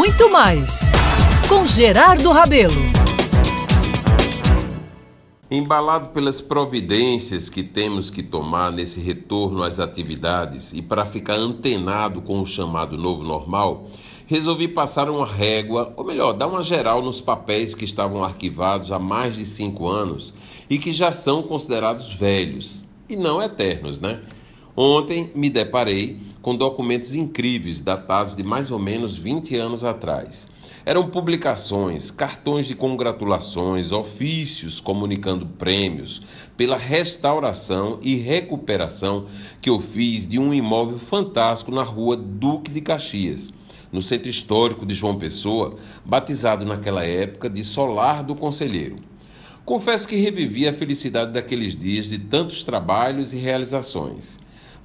muito mais com Gerardo Rabelo. Embalado pelas providências que temos que tomar nesse retorno às atividades e para ficar antenado com o chamado novo normal, resolvi passar uma régua, ou melhor, dar uma geral nos papéis que estavam arquivados há mais de cinco anos e que já são considerados velhos e não eternos, né? Ontem me deparei com documentos incríveis datados de mais ou menos 20 anos atrás. Eram publicações, cartões de congratulações, ofícios comunicando prêmios pela restauração e recuperação que eu fiz de um imóvel fantástico na rua Duque de Caxias, no centro histórico de João Pessoa, batizado naquela época de Solar do Conselheiro. Confesso que revivi a felicidade daqueles dias de tantos trabalhos e realizações.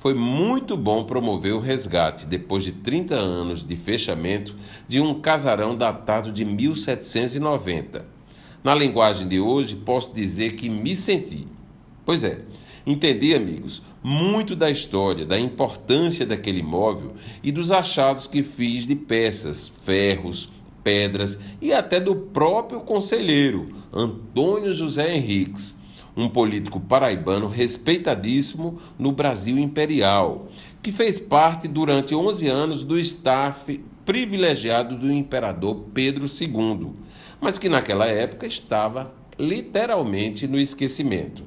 Foi muito bom promover o resgate, depois de 30 anos de fechamento, de um casarão datado de 1790. Na linguagem de hoje, posso dizer que me senti. Pois é, entendi, amigos, muito da história, da importância daquele imóvel e dos achados que fiz de peças, ferros, pedras e até do próprio conselheiro, Antônio José Henriques um político paraibano respeitadíssimo no Brasil imperial, que fez parte durante 11 anos do staff privilegiado do imperador Pedro II, mas que naquela época estava literalmente no esquecimento.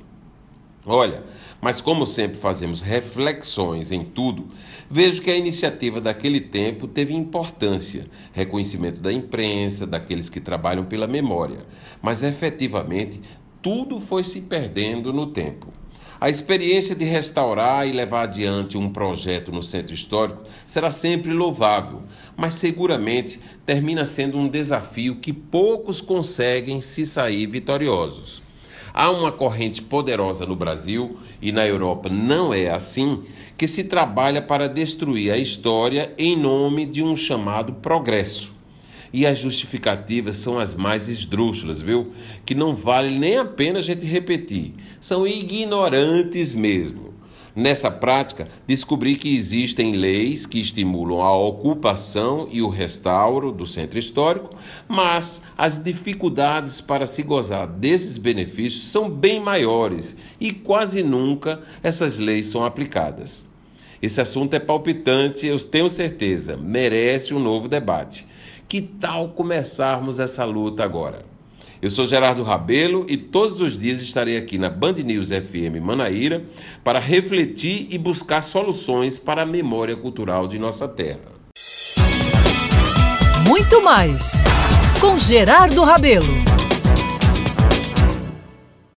Olha, mas como sempre fazemos reflexões em tudo, vejo que a iniciativa daquele tempo teve importância, reconhecimento da imprensa, daqueles que trabalham pela memória, mas efetivamente tudo foi se perdendo no tempo. A experiência de restaurar e levar adiante um projeto no centro histórico será sempre louvável, mas seguramente termina sendo um desafio que poucos conseguem se sair vitoriosos. Há uma corrente poderosa no Brasil e na Europa não é assim, que se trabalha para destruir a história em nome de um chamado progresso. E as justificativas são as mais esdrúxulas, viu? Que não vale nem a pena a gente repetir. São ignorantes mesmo. Nessa prática, descobri que existem leis que estimulam a ocupação e o restauro do centro histórico, mas as dificuldades para se gozar desses benefícios são bem maiores e quase nunca essas leis são aplicadas. Esse assunto é palpitante, eu tenho certeza, merece um novo debate. Que tal começarmos essa luta agora? Eu sou Gerardo Rabelo e todos os dias estarei aqui na Band News FM Manaíra para refletir e buscar soluções para a memória cultural de nossa terra. Muito mais com Gerardo Rabelo.